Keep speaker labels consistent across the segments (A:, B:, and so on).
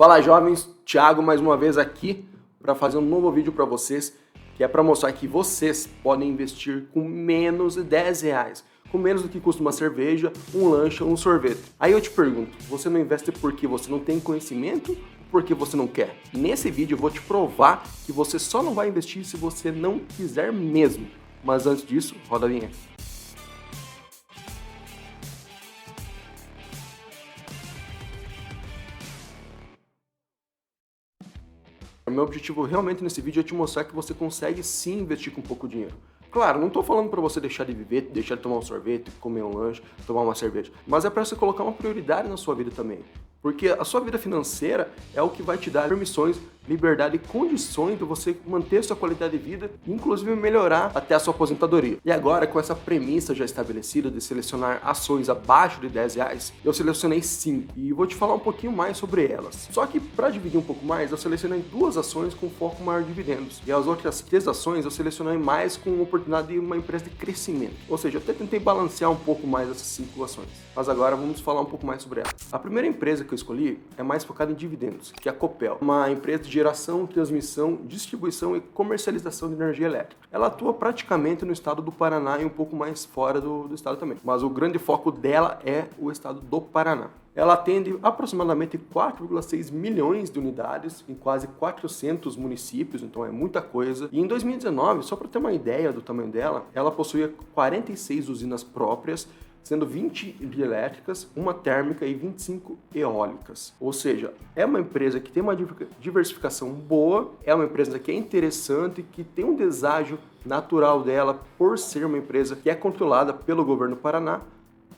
A: Fala jovens, Thiago mais uma vez aqui para fazer um novo vídeo para vocês, que é para mostrar que vocês podem investir com menos de 10 reais, com menos do que custa uma cerveja, um lanche ou um sorvete. Aí eu te pergunto, você não investe porque você não tem conhecimento porque você não quer? Nesse vídeo eu vou te provar que você só não vai investir se você não quiser mesmo. Mas antes disso, roda a vinheta. O meu objetivo realmente nesse vídeo é te mostrar que você consegue sim investir com pouco dinheiro. Claro, não estou falando para você deixar de viver, deixar de tomar um sorvete, comer um lanche, tomar uma cerveja, mas é para você colocar uma prioridade na sua vida também. Porque a sua vida financeira é o que vai te dar permissões, liberdade e condições de você manter sua qualidade de vida inclusive melhorar até a sua aposentadoria. E agora, com essa premissa já estabelecida de selecionar ações abaixo de 10 reais, eu selecionei 5 e vou te falar um pouquinho mais sobre elas. Só que para dividir um pouco mais, eu selecionei duas ações com foco maior em dividendos e as outras três ações eu selecionei mais com oportunidade de uma empresa de crescimento. Ou seja, eu até tentei balancear um pouco mais essas cinco ações. Mas agora vamos falar um pouco mais sobre ela. A primeira empresa que eu escolhi é mais focada em dividendos, que é a Copel, uma empresa de geração, transmissão, distribuição e comercialização de energia elétrica. Ela atua praticamente no estado do Paraná e um pouco mais fora do, do estado também. Mas o grande foco dela é o estado do Paraná. Ela atende aproximadamente 4,6 milhões de unidades em quase 400 municípios, então é muita coisa. E em 2019, só para ter uma ideia do tamanho dela, ela possuía 46 usinas próprias sendo 20 hidrelétricas, uma térmica e 25 eólicas. Ou seja, é uma empresa que tem uma diversificação boa, é uma empresa que é interessante, que tem um deságio natural dela por ser uma empresa que é controlada pelo governo Paraná,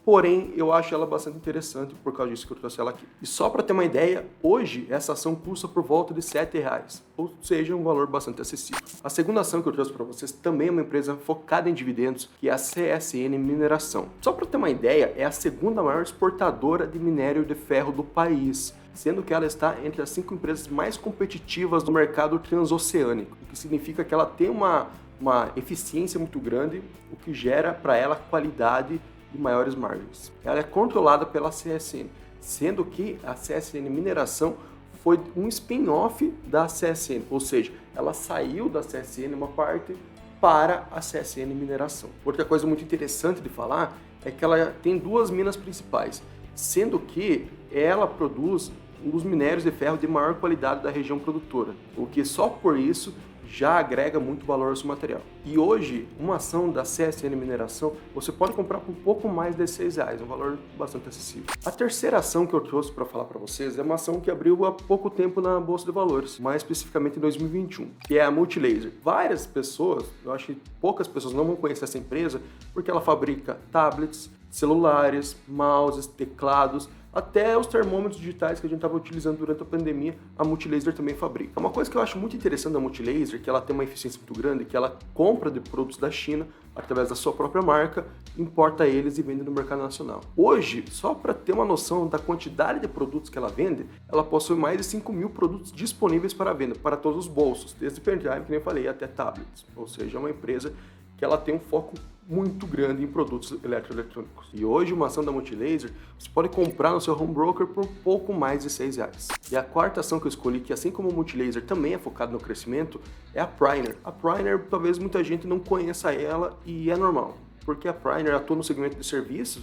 A: porém eu acho ela bastante interessante por causa disso que eu trouxe ela aqui. E só para ter uma ideia, hoje essa ação custa por volta de R$ reais, ou seja, um valor bastante acessível. A segunda ação que eu trouxe para vocês também é uma empresa focada em dividendos, que é a CSN Mineração. Só para ter uma ideia, é a segunda maior exportadora de minério de ferro do país sendo que ela está entre as cinco empresas mais competitivas do mercado transoceânico, o que significa que ela tem uma, uma eficiência muito grande, o que gera para ela qualidade e maiores margens. Ela é controlada pela CSN, sendo que a CSN Mineração foi um spin-off da CSN, ou seja, ela saiu da CSN uma parte para a CSN Mineração. Outra coisa muito interessante de falar é que ela tem duas minas principais, sendo que ela produz um dos minérios de ferro de maior qualidade da região produtora, o que só por isso já agrega muito valor ao seu material. E hoje, uma ação da CSN Mineração, você pode comprar por um pouco mais de 6 reais, um valor bastante acessível. A terceira ação que eu trouxe para falar para vocês é uma ação que abriu há pouco tempo na Bolsa de Valores, mais especificamente em 2021, que é a Multilaser. Várias pessoas, eu acho que poucas pessoas não vão conhecer essa empresa, porque ela fabrica tablets, celulares, mouses, teclados, até os termômetros digitais que a gente estava utilizando durante a pandemia, a Multilaser também fabrica. Uma coisa que eu acho muito interessante da Multilaser, que ela tem uma eficiência muito grande, que ela compra de produtos da China através da sua própria marca, importa eles e vende no mercado nacional. Hoje, só para ter uma noção da quantidade de produtos que ela vende, ela possui mais de 5 mil produtos disponíveis para venda, para todos os bolsos, desde pendrive, que nem eu falei, até tablets. Ou seja, é uma empresa que ela tem um foco muito grande em produtos eletroeletrônicos. E hoje uma ação da Multilaser você pode comprar no seu home broker por pouco mais de 6 reais. E a quarta ação que eu escolhi, que assim como o Multilaser também é focado no crescimento, é a Priner. A Priner talvez muita gente não conheça ela e é normal, porque a Priner atua no segmento de serviços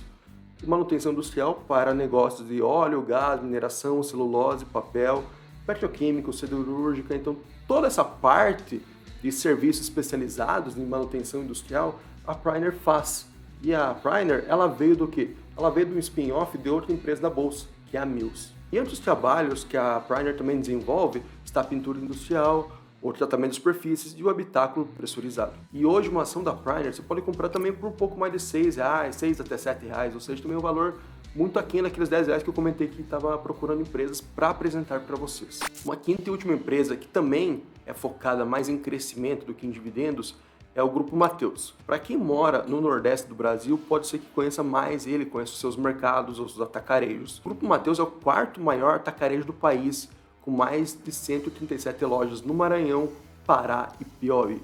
A: de manutenção industrial para negócios de óleo, gás, mineração, celulose, papel, petroquímico, siderúrgica, então toda essa parte de serviços especializados em manutenção industrial, a Priner faz. E a Priner, ela veio do que? Ela veio de um spin-off de outra empresa da bolsa, que é a Mills. E entre os trabalhos que a Priner também desenvolve está a pintura industrial, o tratamento de superfícies e o habitáculo pressurizado. E hoje uma ação da Priner você pode comprar também por um pouco mais de 6 reais, 6 até 7 reais, ou seja, também um valor muito aquém daqueles 10 reais que eu comentei que estava procurando empresas para apresentar para vocês. Uma quinta e última empresa que também é focada mais em crescimento do que em dividendos é o Grupo Mateus. Para quem mora no Nordeste do Brasil, pode ser que conheça mais ele, conheça os seus mercados, os atacarejos. O Grupo Mateus é o quarto maior atacarejo do país, com mais de 137 lojas no Maranhão, Pará e Piauí.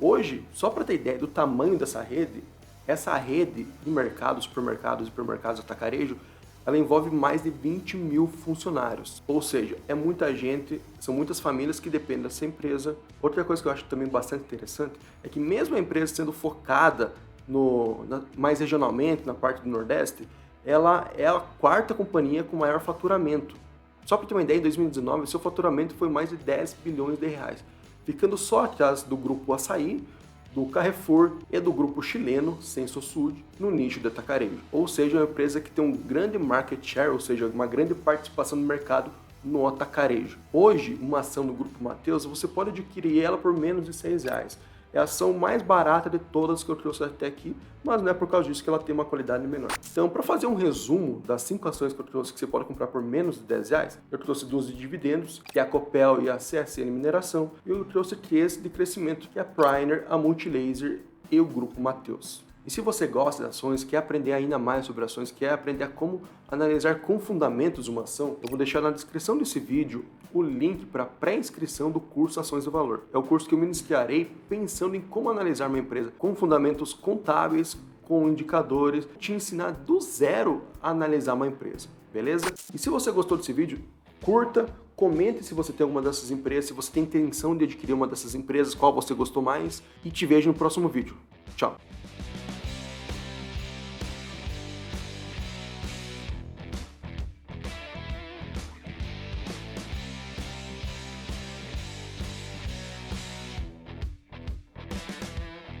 A: Hoje, só para ter ideia do tamanho dessa rede, essa rede de mercados, supermercados e hipermercados atacarejo, ela envolve mais de 20 mil funcionários. Ou seja, é muita gente, são muitas famílias que dependem dessa empresa. Outra coisa que eu acho também bastante interessante é que mesmo a empresa sendo focada no, na, mais regionalmente, na parte do Nordeste, ela é a quarta companhia com maior faturamento. Só para ter uma ideia, em 2019, seu faturamento foi mais de 10 bilhões de reais, ficando só atrás do grupo Açaí, do Carrefour e do grupo chileno Sud no nicho de atacarejo. Ou seja, uma empresa que tem um grande market share, ou seja, uma grande participação no mercado no atacarejo. Hoje, uma ação do Grupo Mateus, você pode adquirir ela por menos de 6 reais. É a ação mais barata de todas que eu trouxe até aqui, mas não é por causa disso que ela tem uma qualidade menor. Então, para fazer um resumo das cinco ações que eu trouxe que você pode comprar por menos de 10 reais, eu trouxe duas de dividendos, que é a Copel e a CSN Mineração, e eu trouxe três de crescimento, que é a Priner, a Multilaser e o Grupo Mateus. E se você gosta de ações, quer aprender ainda mais sobre ações, quer aprender como analisar com fundamentos uma ação, eu vou deixar na descrição desse vídeo o link para pré-inscrição do curso Ações do Valor. É o curso que eu ministrarei pensando em como analisar uma empresa com fundamentos contábeis, com indicadores, te ensinar do zero a analisar uma empresa, beleza? E se você gostou desse vídeo, curta, comente se você tem alguma dessas empresas, se você tem intenção de adquirir uma dessas empresas, qual você gostou mais, e te vejo no próximo vídeo. Tchau!